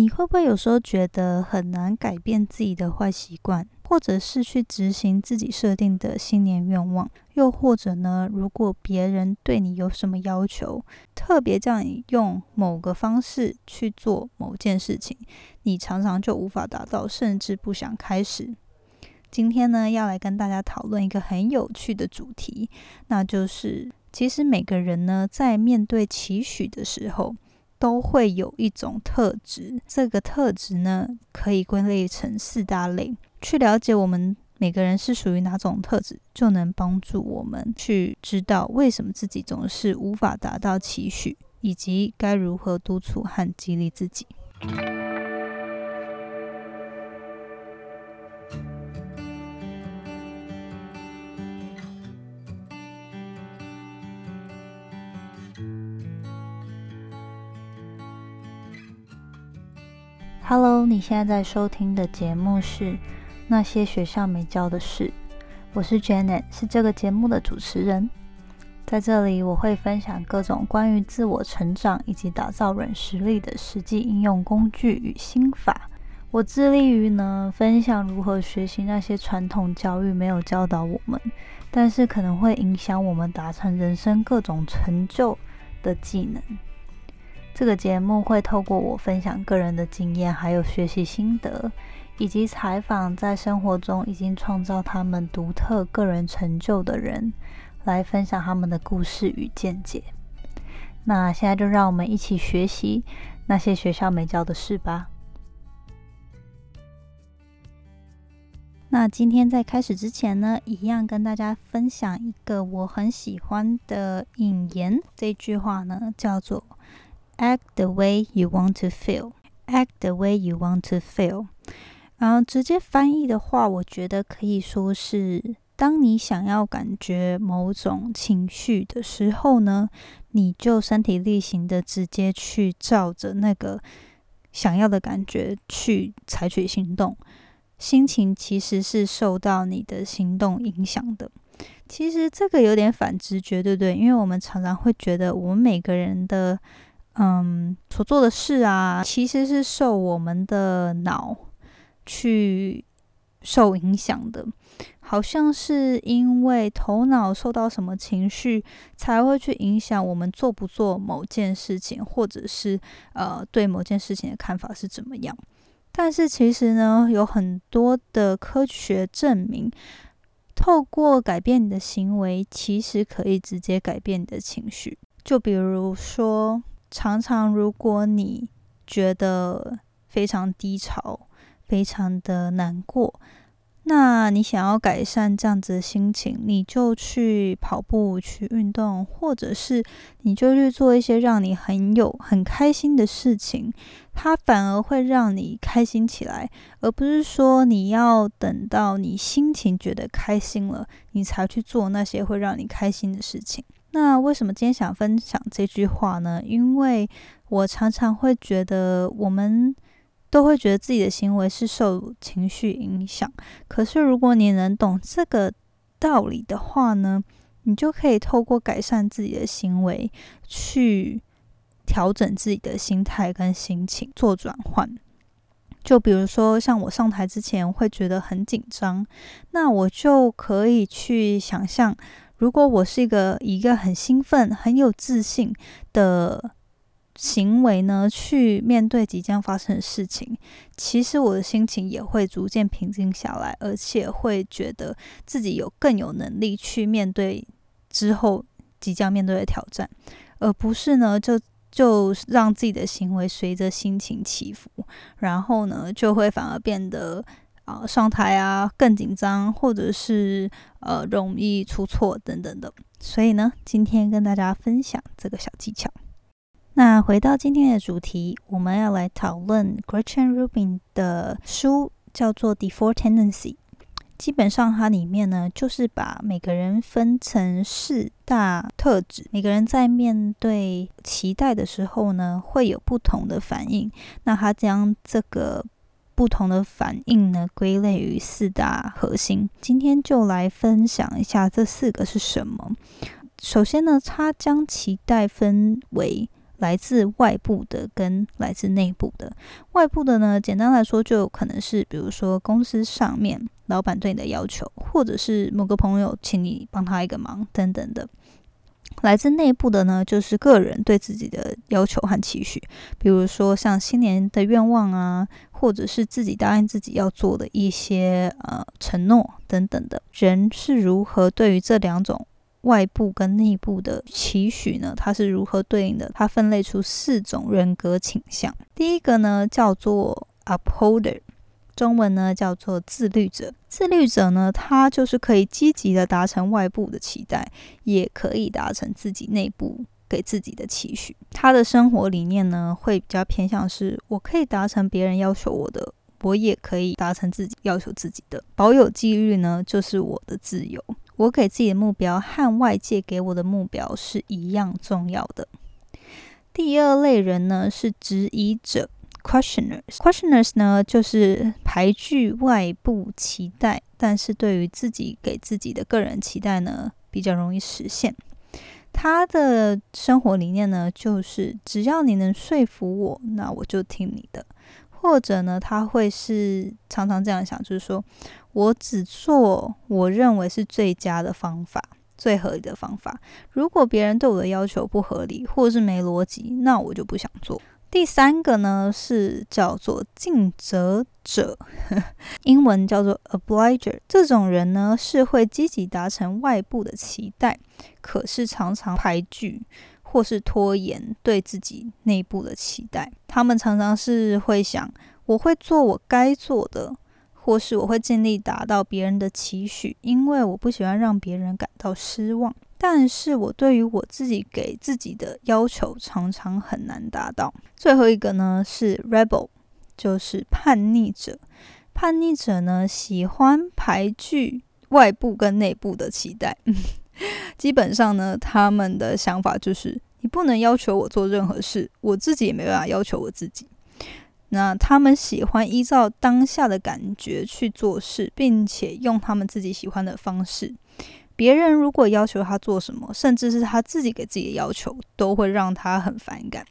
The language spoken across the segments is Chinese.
你会不会有时候觉得很难改变自己的坏习惯，或者是去执行自己设定的新年愿望？又或者呢，如果别人对你有什么要求，特别叫你用某个方式去做某件事情，你常常就无法达到，甚至不想开始？今天呢，要来跟大家讨论一个很有趣的主题，那就是其实每个人呢，在面对期许的时候，都会有一种特质。这个特质呢，可以归类成四大类。去了解我们每个人是属于哪种特质，就能帮助我们去知道为什么自己总是无法达到期许，以及该如何督促和激励自己。Hello，你现在在收听的节目是《那些学校没教的事》，我是 Janet，是这个节目的主持人。在这里，我会分享各种关于自我成长以及打造软实力的实际应用工具与心法。我致力于呢，分享如何学习那些传统教育没有教导我们，但是可能会影响我们达成人生各种成就的技能。这个节目会透过我分享个人的经验，还有学习心得，以及采访在生活中已经创造他们独特个人成就的人，来分享他们的故事与见解。那现在就让我们一起学习那些学校没教的事吧。那今天在开始之前呢，一样跟大家分享一个我很喜欢的引言。这句话呢，叫做。Act the way you want to feel. Act the way you want to feel. 然后直接翻译的话，我觉得可以说是：当你想要感觉某种情绪的时候呢，你就身体力行的直接去照着那个想要的感觉去采取行动。心情其实是受到你的行动影响的。其实这个有点反直觉，对不对？因为我们常常会觉得，我们每个人的嗯，所做的事啊，其实是受我们的脑去受影响的，好像是因为头脑受到什么情绪，才会去影响我们做不做某件事情，或者是呃对某件事情的看法是怎么样。但是其实呢，有很多的科学证明，透过改变你的行为，其实可以直接改变你的情绪。就比如说。常常，如果你觉得非常低潮、非常的难过，那你想要改善这样子的心情，你就去跑步、去运动，或者是你就去做一些让你很有很开心的事情，它反而会让你开心起来，而不是说你要等到你心情觉得开心了，你才去做那些会让你开心的事情。那为什么今天想分享这句话呢？因为我常常会觉得，我们都会觉得自己的行为是受情绪影响。可是，如果你能懂这个道理的话呢，你就可以透过改善自己的行为，去调整自己的心态跟心情，做转换。就比如说，像我上台之前会觉得很紧张，那我就可以去想象。如果我是一个一个很兴奋、很有自信的行为呢，去面对即将发生的事情，其实我的心情也会逐渐平静下来，而且会觉得自己有更有能力去面对之后即将面对的挑战，而不是呢就就让自己的行为随着心情起伏，然后呢就会反而变得。啊，上台啊更紧张，或者是呃容易出错等等的。所以呢，今天跟大家分享这个小技巧。那回到今天的主题，我们要来讨论 Gretchen Rubin 的书，叫做《Default Tendency》。基本上它里面呢，就是把每个人分成四大特质，每个人在面对期待的时候呢，会有不同的反应。那他将这个不同的反应呢，归类于四大核心。今天就来分享一下这四个是什么。首先呢，它将期待分为来自外部的跟来自内部的。外部的呢，简单来说，就可能是比如说公司上面老板对你的要求，或者是某个朋友请你帮他一个忙等等的。来自内部的呢，就是个人对自己的要求和期许，比如说像新年的愿望啊，或者是自己答应自己要做的一些呃承诺等等的。人是如何对于这两种外部跟内部的期许呢？它是如何对应的？它分类出四种人格倾向。第一个呢，叫做 upholder。中文呢叫做自律者，自律者呢，他就是可以积极的达成外部的期待，也可以达成自己内部给自己的期许。他的生活理念呢，会比较偏向是，我可以达成别人要求我的，我也可以达成自己要求自己的。保有纪律呢，就是我的自由。我给自己的目标和外界给我的目标是一样重要的。第二类人呢，是质疑者。Questioners，questioners 呢，就是排拒外部期待，但是对于自己给自己的个人期待呢，比较容易实现。他的生活理念呢，就是只要你能说服我，那我就听你的。或者呢，他会是常常这样想，就是说我只做我认为是最佳的方法、最合理的方法。如果别人对我的要求不合理，或者是没逻辑，那我就不想做。第三个呢是叫做尽责者，英文叫做 obliger。这种人呢是会积极达成外部的期待，可是常常排拒或是拖延对自己内部的期待。他们常常是会想，我会做我该做的，或是我会尽力达到别人的期许，因为我不喜欢让别人感到失望。但是我对于我自己给自己的要求常常很难达到。最后一个呢是 rebel，就是叛逆者。叛逆者呢喜欢排拒外部跟内部的期待，基本上呢他们的想法就是你不能要求我做任何事，我自己也没办法要求我自己。那他们喜欢依照当下的感觉去做事，并且用他们自己喜欢的方式。别人如果要求他做什么，甚至是他自己给自己的要求，都会让他很反感。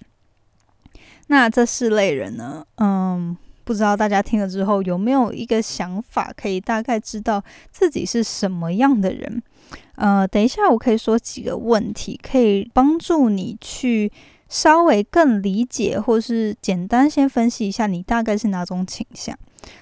那这四类人呢？嗯，不知道大家听了之后有没有一个想法，可以大概知道自己是什么样的人？呃，等一下我可以说几个问题，可以帮助你去稍微更理解，或是简单先分析一下你大概是哪种倾向。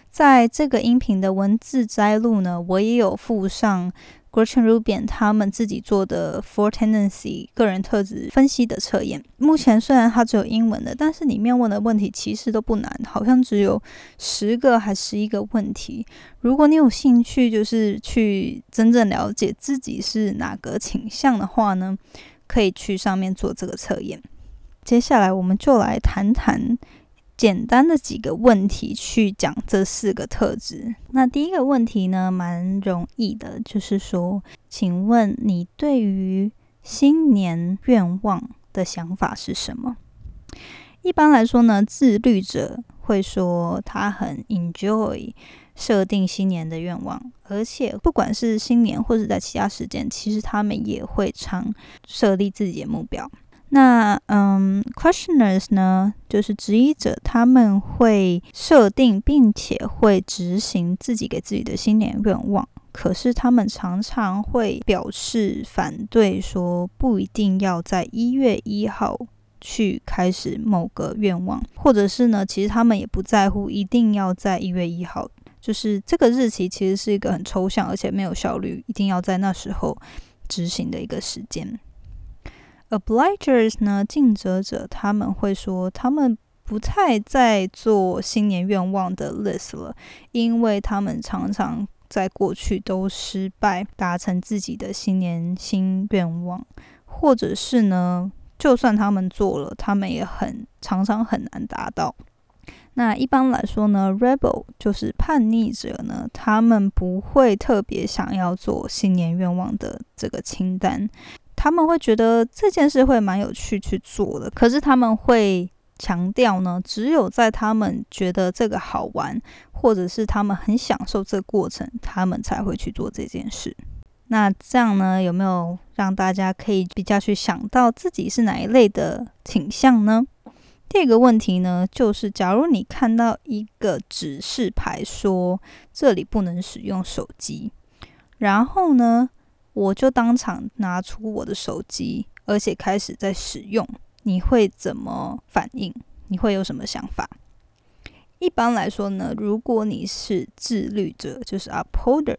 在这个音频的文字摘录呢，我也有附上。Gretchen Rubin 他们自己做的 Four Tendency 个人特质分析的测验，目前虽然它只有英文的，但是里面问的问题其实都不难，好像只有十个还十一个问题。如果你有兴趣，就是去真正了解自己是哪个倾向的话呢，可以去上面做这个测验。接下来我们就来谈谈。简单的几个问题去讲这四个特质。那第一个问题呢，蛮容易的，就是说，请问你对于新年愿望的想法是什么？一般来说呢，自律者会说他很 enjoy 设定新年的愿望，而且不管是新年或者在其他时间，其实他们也会常设立自己的目标。那嗯，questioners 呢，就是质疑者，他们会设定并且会执行自己给自己的新年愿望，可是他们常常会表示反对，说不一定要在一月一号去开始某个愿望，或者是呢，其实他们也不在乎一定要在一月一号，就是这个日期其实是一个很抽象而且没有效率，一定要在那时候执行的一个时间。Obligers 呢，尽责者他们会说，他们不太在做新年愿望的 list 了，因为他们常常在过去都失败达成自己的新年新愿望，或者是呢，就算他们做了，他们也很常常很难达到。那一般来说呢，rebel 就是叛逆者呢，他们不会特别想要做新年愿望的这个清单。他们会觉得这件事会蛮有趣去做的，可是他们会强调呢，只有在他们觉得这个好玩，或者是他们很享受这个过程，他们才会去做这件事。那这样呢，有没有让大家可以比较去想到自己是哪一类的倾向呢？第二个问题呢，就是假如你看到一个指示牌说这里不能使用手机，然后呢，我就当场拿出我的手机，而且开始在使用，你会怎么反应？你会有什么想法？一般来说呢，如果你是自律者，就是 upholder，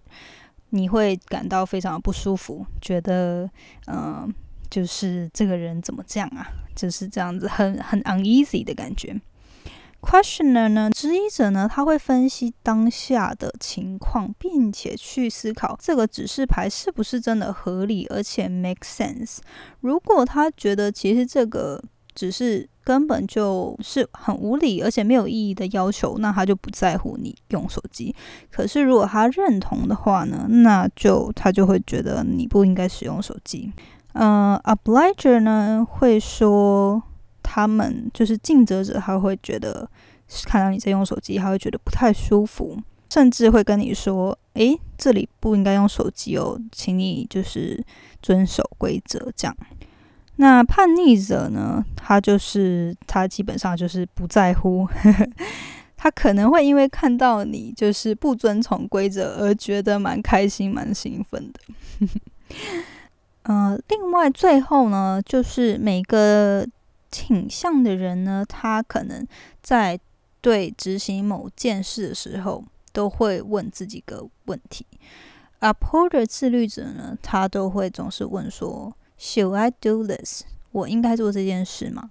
你会感到非常不舒服，觉得嗯。就是这个人怎么这样啊？就是这样子，很很 uneasy 的感觉。Questioner 呢，质疑者呢，他会分析当下的情况，并且去思考这个指示牌是不是真的合理，而且 make sense。如果他觉得其实这个只是根本就是很无理而且没有意义的要求，那他就不在乎你用手机。可是如果他认同的话呢，那就他就会觉得你不应该使用手机。呃，obliger 呢会说他们就是尽责者，他会觉得看到你在用手机，他会觉得不太舒服，甚至会跟你说：“诶，这里不应该用手机哦，请你就是遵守规则。”这样。那叛逆者呢，他就是他基本上就是不在乎，他可能会因为看到你就是不遵从规则而觉得蛮开心、蛮兴奋的。呃，另外最后呢，就是每个倾向的人呢，他可能在对执行某件事的时候，都会问自己个问题。Upholder 自律者呢，他都会总是问说：“Should I do this？” 我应该做这件事吗？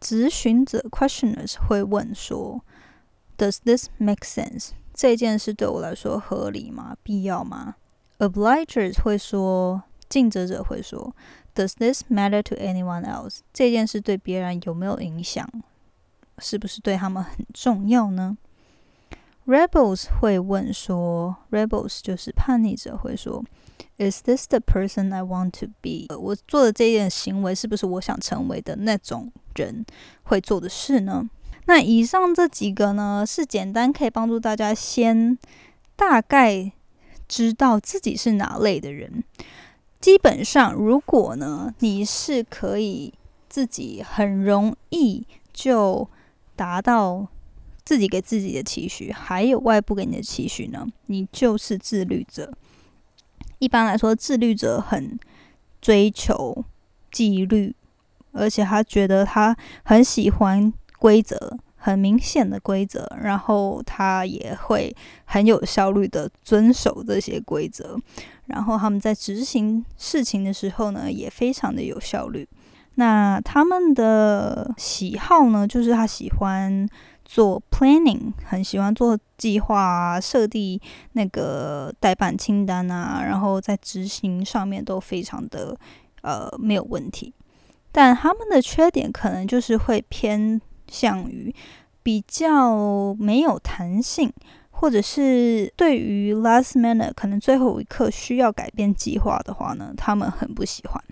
咨询者 Questioners 会问说：“Does this make sense？” 这件事对我来说合理吗？必要吗？Obligers 会说。尽责者会说：“Does this matter to anyone else？” 这件事对别人有没有影响？是不是对他们很重要呢？Rebels 会问说：“Rebels 就是叛逆者会说：‘Is this the person I want to be？’ 我做的这件行为是不是我想成为的那种人会做的事呢？”那以上这几个呢，是简单可以帮助大家先大概知道自己是哪类的人。基本上，如果呢，你是可以自己很容易就达到自己给自己的期许，还有外部给你的期许呢，你就是自律者。一般来说，自律者很追求纪律，而且他觉得他很喜欢规则。很明显的规则，然后他也会很有效率的遵守这些规则，然后他们在执行事情的时候呢，也非常的有效率。那他们的喜好呢，就是他喜欢做 planning，很喜欢做计划啊，设定那个代办清单啊，然后在执行上面都非常的呃没有问题。但他们的缺点可能就是会偏。向于比较没有弹性，或者是对于 last minute 可能最后一刻需要改变计划的话呢，他们很不喜欢。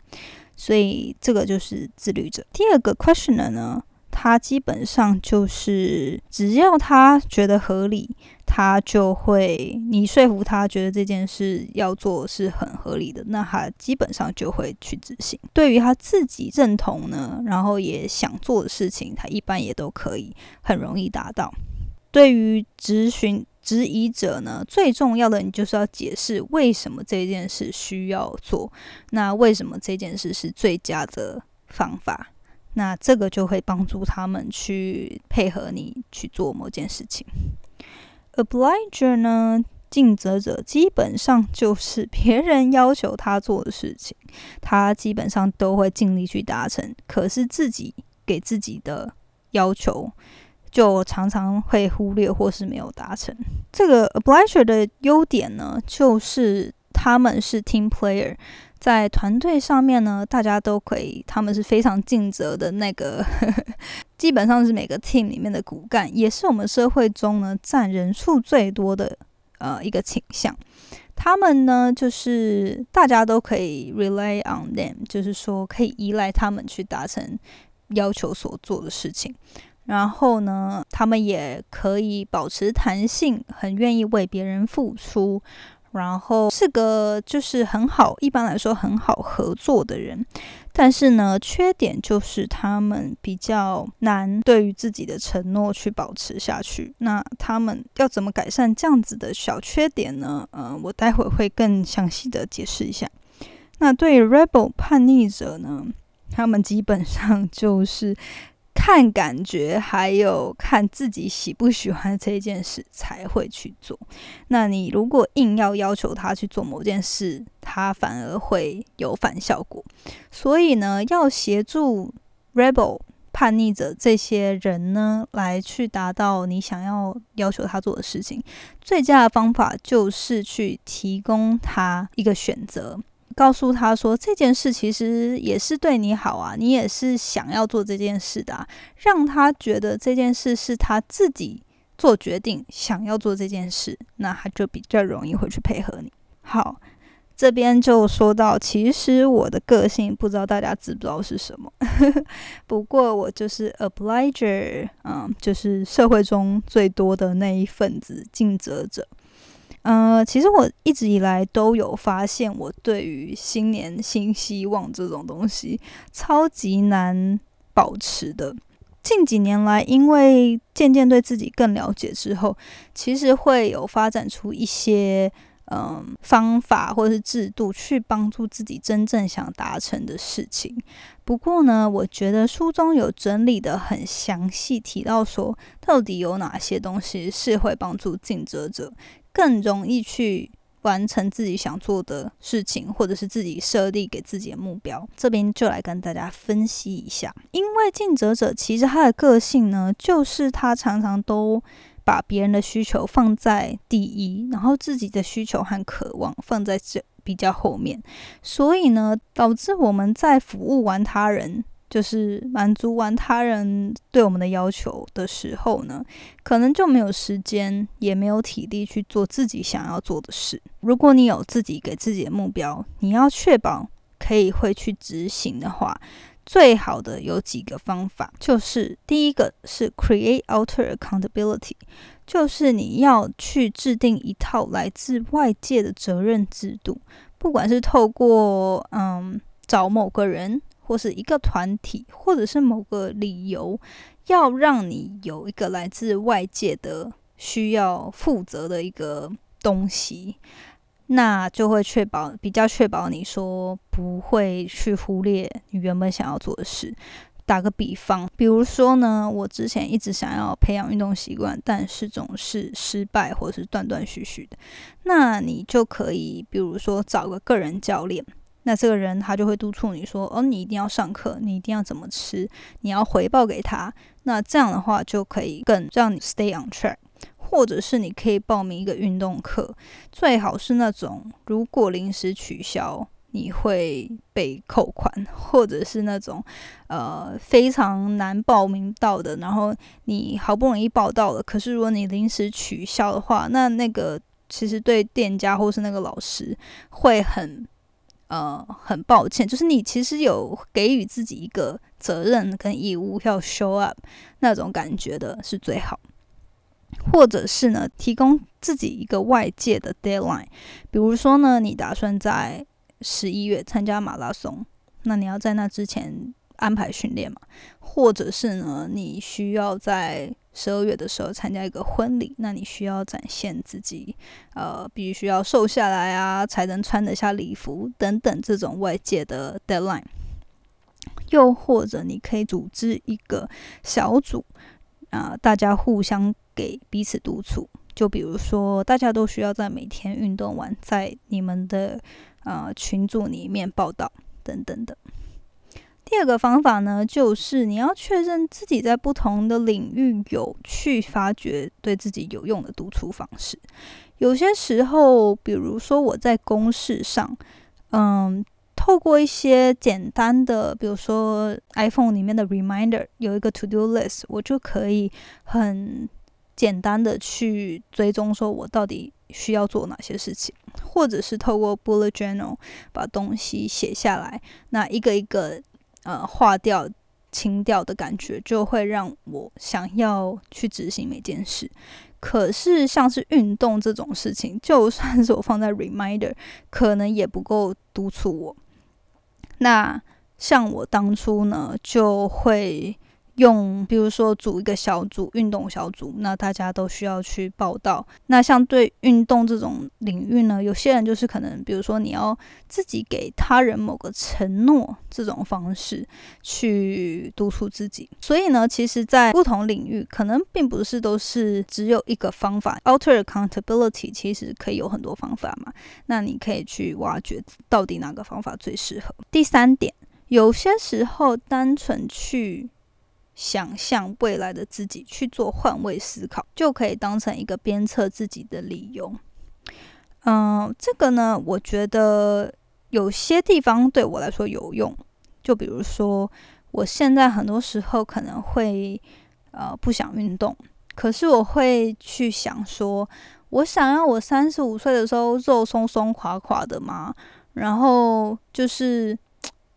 所以这个就是自律者。第二个 questioner 呢？他基本上就是，只要他觉得合理，他就会你说服他觉得这件事要做是很合理的，那他基本上就会去执行。对于他自己认同呢，然后也想做的事情，他一般也都可以很容易达到。对于咨询质疑者呢，最重要的你就是要解释为什么这件事需要做，那为什么这件事是最佳的方法。那这个就会帮助他们去配合你去做某件事情。Obliger 呢，尽责者基本上就是别人要求他做的事情，他基本上都会尽力去达成。可是自己给自己的要求，就常常会忽略或是没有达成。这个 Obliger 的优点呢，就是他们是 team player。在团队上面呢，大家都可以，他们是非常尽责的那个，基本上是每个 team 里面的骨干，也是我们社会中呢占人数最多的呃一个倾向。他们呢，就是大家都可以 rely on them，就是说可以依赖他们去达成要求所做的事情。然后呢，他们也可以保持弹性，很愿意为别人付出。然后是个就是很好，一般来说很好合作的人。但是呢，缺点就是他们比较难对于自己的承诺去保持下去。那他们要怎么改善这样子的小缺点呢？嗯，我待会会更详细的解释一下。那对 rebel 叛逆者呢，他们基本上就是。看感觉，还有看自己喜不喜欢这件事才会去做。那你如果硬要要求他去做某件事，他反而会有反效果。所以呢，要协助 rebel 叛逆者这些人呢，来去达到你想要要求他做的事情，最佳的方法就是去提供他一个选择。告诉他说这件事其实也是对你好啊，你也是想要做这件事的，让他觉得这件事是他自己做决定想要做这件事，那他就比较容易会去配合你。好，这边就说到，其实我的个性不知道大家知不知道是什么，不过我就是 obliger，嗯，就是社会中最多的那一份子，尽责者。呃，其实我一直以来都有发现，我对于新年新希望这种东西超级难保持的。近几年来，因为渐渐对自己更了解之后，其实会有发展出一些嗯方法或者是制度，去帮助自己真正想达成的事情。不过呢，我觉得书中有整理的很详细，提到说到底有哪些东西是会帮助竞争者。更容易去完成自己想做的事情，或者是自己设立给自己的目标。这边就来跟大家分析一下，因为尽责者其实他的个性呢，就是他常常都把别人的需求放在第一，然后自己的需求和渴望放在这比较后面，所以呢，导致我们在服务完他人。就是满足完他人对我们的要求的时候呢，可能就没有时间，也没有体力去做自己想要做的事。如果你有自己给自己的目标，你要确保可以会去执行的话，最好的有几个方法，就是第一个是 create outer accountability，就是你要去制定一套来自外界的责任制度，不管是透过嗯找某个人。或是一个团体，或者是某个理由，要让你有一个来自外界的需要负责的一个东西，那就会确保比较确保你说不会去忽略你原本想要做的事。打个比方，比如说呢，我之前一直想要培养运动习惯，但是总是失败或者是断断续续的，那你就可以比如说找个个人教练。那这个人他就会督促你说：“哦，你一定要上课，你一定要怎么吃，你要回报给他。”那这样的话就可以更让你 stay on track。或者是你可以报名一个运动课，最好是那种如果临时取消你会被扣款，或者是那种呃非常难报名到的，然后你好不容易报到了，可是如果你临时取消的话，那那个其实对店家或是那个老师会很。呃，很抱歉，就是你其实有给予自己一个责任跟义务，要 show up 那种感觉的是最好，或者是呢，提供自己一个外界的 deadline，比如说呢，你打算在十一月参加马拉松，那你要在那之前安排训练嘛，或者是呢，你需要在。十二月的时候参加一个婚礼，那你需要展现自己，呃，必须要瘦下来啊，才能穿得下礼服等等这种外界的 deadline。又或者你可以组织一个小组，啊，大家互相给彼此督促。就比如说，大家都需要在每天运动完，在你们的呃群组里面报道等等的。第二个方法呢，就是你要确认自己在不同的领域有去发掘对自己有用的督促方式。有些时候，比如说我在公事上，嗯，透过一些简单的，比如说 iPhone 里面的 Reminder 有一个 To Do List，我就可以很简单的去追踪，说我到底需要做哪些事情，或者是透过 Bullet Journal 把东西写下来，那一个一个。呃，化掉清掉的感觉，就会让我想要去执行每件事。可是像是运动这种事情，就算是我放在 reminder，可能也不够督促我。那像我当初呢，就会。用，比如说组一个小组，运动小组，那大家都需要去报道。那像对运动这种领域呢，有些人就是可能，比如说你要自己给他人某个承诺，这种方式去督促自己。所以呢，其实，在不同领域，可能并不是都是只有一个方法。Alter accountability 其实可以有很多方法嘛，那你可以去挖掘到底哪个方法最适合。第三点，有些时候单纯去。想象未来的自己去做换位思考，就可以当成一个鞭策自己的理由。嗯，这个呢，我觉得有些地方对我来说有用。就比如说，我现在很多时候可能会呃不想运动，可是我会去想说，我想要我三十五岁的时候肉松松垮垮的吗？然后就是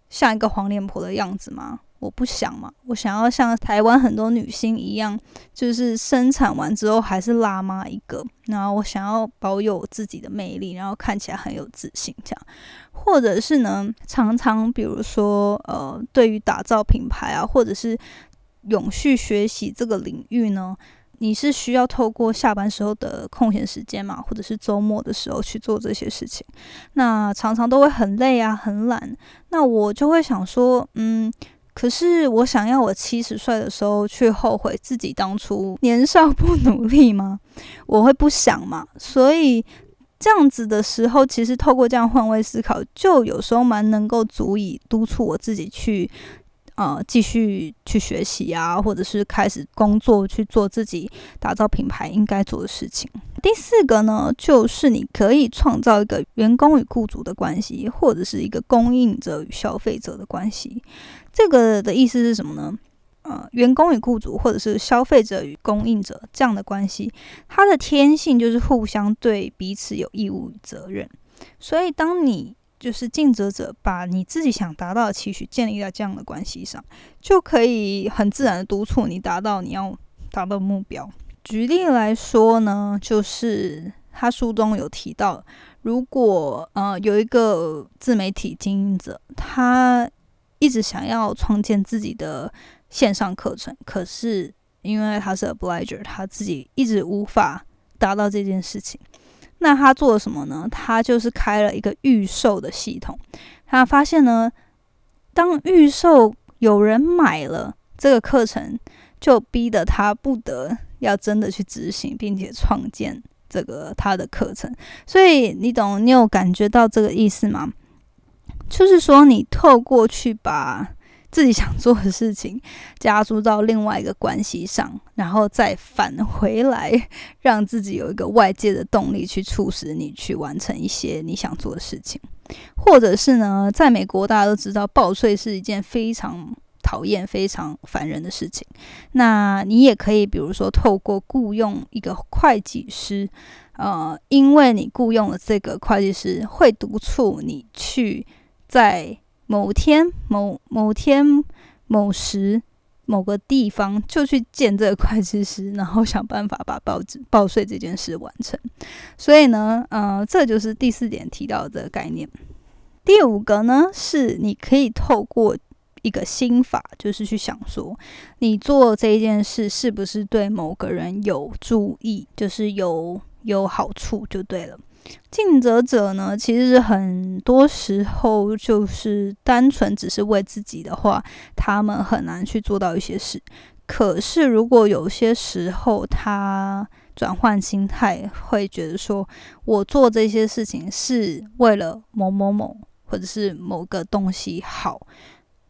像一个黄脸婆的样子吗？我不想嘛，我想要像台湾很多女星一样，就是生产完之后还是辣妈一个。然后我想要保有自己的魅力，然后看起来很有自信，这样。或者是呢，常常比如说，呃，对于打造品牌啊，或者是永续学习这个领域呢，你是需要透过下班时候的空闲时间嘛，或者是周末的时候去做这些事情。那常常都会很累啊，很懒。那我就会想说，嗯。可是我想要我七十岁的时候去后悔自己当初年少不努力吗？我会不想嘛。所以这样子的时候，其实透过这样换位思考，就有时候蛮能够足以督促我自己去。呃，继续去学习啊，或者是开始工作去做自己打造品牌应该做的事情。第四个呢，就是你可以创造一个员工与雇主的关系，或者是一个供应者与消费者的关系。这个的意思是什么呢？呃，员工与雇主，或者是消费者与供应者这样的关系，它的天性就是互相对彼此有义务与责任。所以，当你就是尽责者把你自己想达到的期许建立在这样的关系上，就可以很自然的督促你达到你要达到的目标。举例来说呢，就是他书中有提到，如果呃有一个自媒体经营者，他一直想要创建自己的线上课程，可是因为他是 obliger，他自己一直无法达到这件事情。那他做了什么呢？他就是开了一个预售的系统。他发现呢，当预售有人买了这个课程，就逼得他不得要真的去执行，并且创建这个他的课程。所以你懂，你有感觉到这个意思吗？就是说，你透过去把。自己想做的事情加注到另外一个关系上，然后再返回来，让自己有一个外界的动力去促使你去完成一些你想做的事情，或者是呢，在美国大家都知道报税是一件非常讨厌、非常烦人的事情。那你也可以，比如说透过雇佣一个会计师，呃，因为你雇佣了这个会计师，会督促你去在。某天某某天某时某个地方就去见这个会计师，然后想办法把报纸报税这件事完成。所以呢，呃，这就是第四点提到的概念。第五个呢，是你可以透过一个心法，就是去想说，你做这一件事是不是对某个人有注意，就是有有好处就对了。尽责者呢，其实很多时候就是单纯只是为自己的话，他们很难去做到一些事。可是如果有些时候他转换心态，会觉得说我做这些事情是为了某某某或者是某个东西好，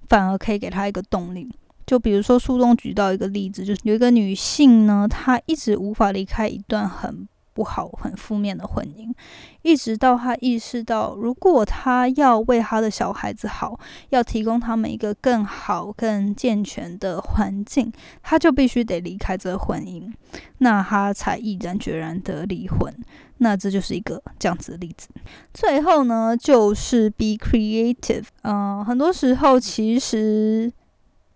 反而可以给他一个动力。就比如说书中举到一个例子，就是有一个女性呢，她一直无法离开一段很。不好，很负面的婚姻，一直到他意识到，如果他要为他的小孩子好，要提供他们一个更好、更健全的环境，他就必须得离开这婚姻，那他才毅然决然的离婚。那这就是一个这样子的例子。最后呢，就是 be creative。嗯，很多时候其实。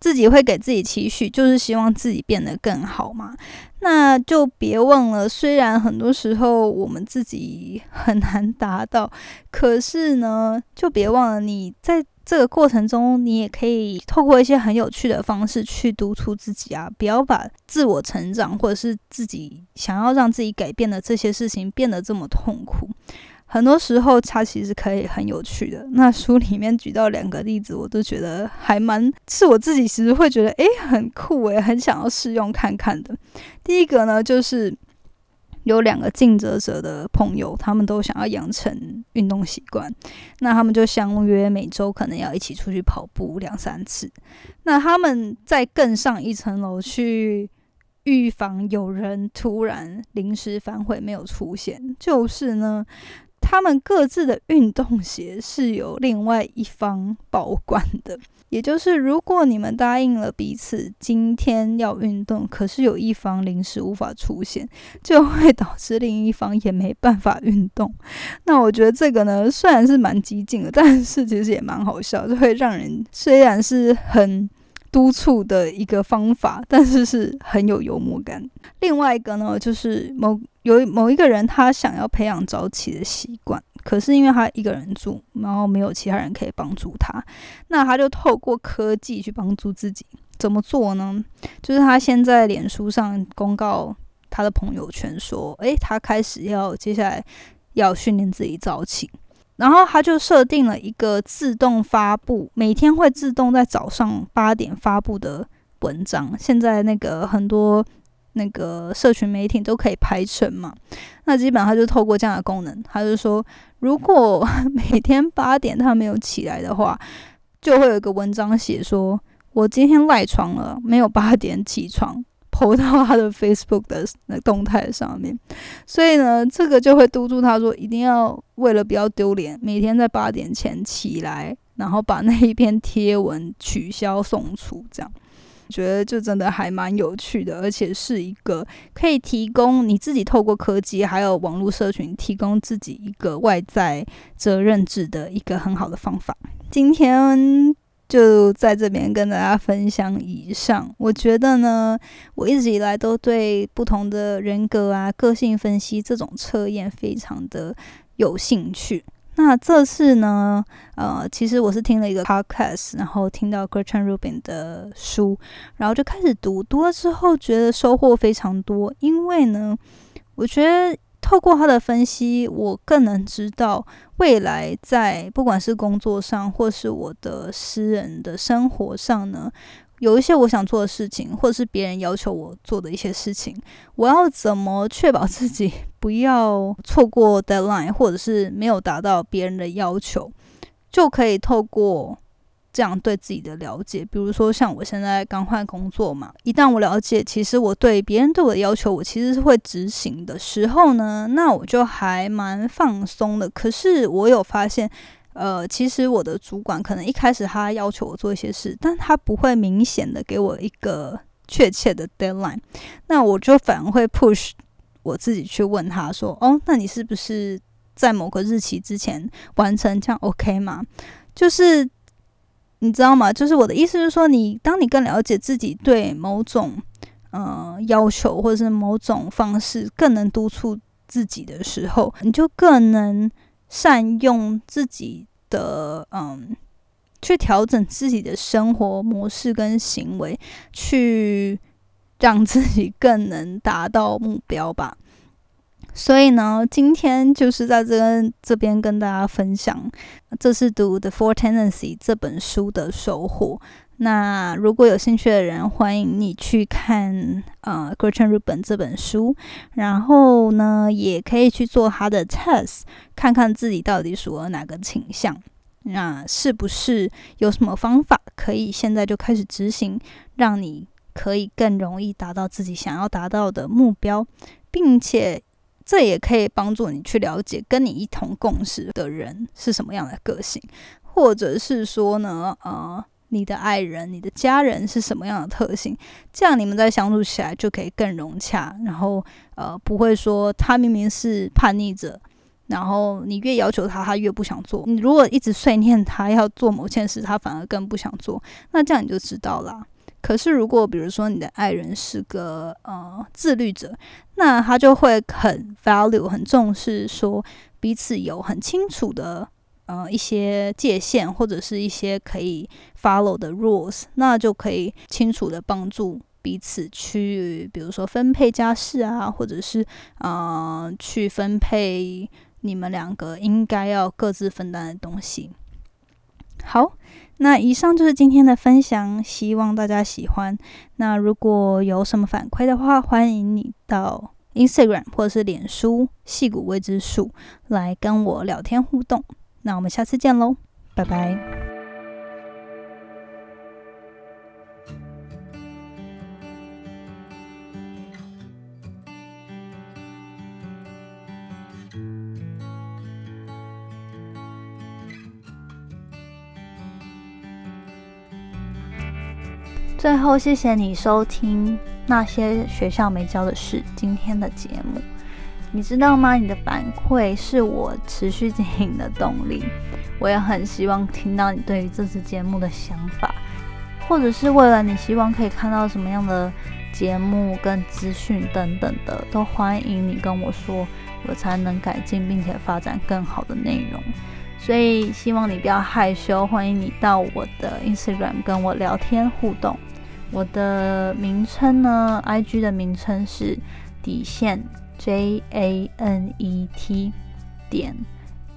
自己会给自己期许，就是希望自己变得更好嘛。那就别忘了，虽然很多时候我们自己很难达到，可是呢，就别忘了你在。这个过程中，你也可以透过一些很有趣的方式去督促自己啊，不要把自我成长或者是自己想要让自己改变的这些事情变得这么痛苦。很多时候，它其实可以很有趣的。那书里面举到两个例子，我都觉得还蛮是我自己其实会觉得诶很酷诶，很想要试用看看的。第一个呢，就是。有两个尽责者的朋友，他们都想要养成运动习惯，那他们就相约每周可能要一起出去跑步两三次。那他们再更上一层楼去预防有人突然临时反悔没有出现，就是呢。他们各自的运动鞋是由另外一方保管的，也就是如果你们答应了彼此今天要运动，可是有一方临时无法出现，就会导致另一方也没办法运动。那我觉得这个呢，虽然是蛮激进的，但是其实也蛮好笑，就会让人虽然是很。督促的一个方法，但是是很有幽默感。另外一个呢，就是某有某一个人，他想要培养早起的习惯，可是因为他一个人住，然后没有其他人可以帮助他，那他就透过科技去帮助自己。怎么做呢？就是他先在脸书上公告他的朋友圈，说：“诶，他开始要接下来要训练自己早起。”然后他就设定了一个自动发布，每天会自动在早上八点发布的文章。现在那个很多那个社群媒体都可以排成嘛，那基本上就透过这样的功能，他就说，如果 每天八点他没有起来的话，就会有一个文章写说，我今天赖床了，没有八点起床。投 到他的 Facebook 的那动态上面，所以呢，这个就会督促他说，一定要为了不要丢脸，每天在八点前起来，然后把那一篇贴文取消送出。这样，觉得就真的还蛮有趣的，而且是一个可以提供你自己透过科技还有网络社群提供自己一个外在责任制的一个很好的方法。今天。就在这边跟大家分享以上。我觉得呢，我一直以来都对不同的人格啊、个性分析这种测验非常的有兴趣。那这次呢，呃，其实我是听了一个 podcast，然后听到 Gretchen Rubin 的书，然后就开始读。读了之后，觉得收获非常多，因为呢，我觉得。透过他的分析，我更能知道未来在不管是工作上，或是我的私人的生活上呢，有一些我想做的事情，或者是别人要求我做的一些事情，我要怎么确保自己 不要错过 deadline，或者是没有达到别人的要求，就可以透过。这样对自己的了解，比如说像我现在刚换工作嘛，一旦我了解，其实我对别人对我的要求，我其实是会执行的时候呢，那我就还蛮放松的。可是我有发现，呃，其实我的主管可能一开始他要求我做一些事，但他不会明显的给我一个确切的 deadline，那我就反而会 push 我自己去问他说，哦，那你是不是在某个日期之前完成，这样 OK 吗？就是。你知道吗？就是我的意思是说，你当你更了解自己对某种呃要求，或者是某种方式更能督促自己的时候，你就更能善用自己的嗯，去调整自己的生活模式跟行为，去让自己更能达到目标吧。所以呢，今天就是在这这边跟大家分享，这是读《The Four Tendencies》这本书的收获。那如果有兴趣的人，欢迎你去看呃 Gretchen Rubin 这本书，然后呢，也可以去做他的 test，看看自己到底属于哪个倾向。那是不是有什么方法可以现在就开始执行，让你可以更容易达到自己想要达到的目标，并且。这也可以帮助你去了解跟你一同共事的人是什么样的个性，或者是说呢，呃，你的爱人、你的家人是什么样的特性，这样你们在相处起来就可以更融洽，然后呃，不会说他明明是叛逆者，然后你越要求他，他越不想做。你如果一直碎念他要做某件事，他反而更不想做，那这样你就知道了。可是如果比如说你的爱人是个呃自律者，那他就会很 value 很重视说彼此有很清楚的呃一些界限或者是一些可以 follow 的 rules，那就可以清楚的帮助彼此去，比如说分配家事啊，或者是呃去分配你们两个应该要各自分担的东西。好，那以上就是今天的分享，希望大家喜欢。那如果有什么反馈的话，欢迎你到 Instagram 或是脸书“戏骨未知数”来跟我聊天互动。那我们下次见喽，拜拜。最后，谢谢你收听那些学校没教的事今天的节目。你知道吗？你的反馈是我持续经营的动力。我也很希望听到你对于这次节目的想法，或者是为了你希望可以看到什么样的节目跟资讯等等的，都欢迎你跟我说，我才能改进并且发展更好的内容。所以希望你不要害羞，欢迎你到我的 Instagram 跟我聊天互动。我的名称呢？IG 的名称是底线 J A N E T 点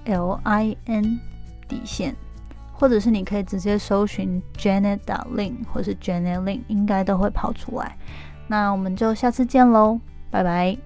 L I N 底线，或者是你可以直接搜寻 Janet Lin 或是 Janet Lin，应该都会跑出来。那我们就下次见喽，拜拜。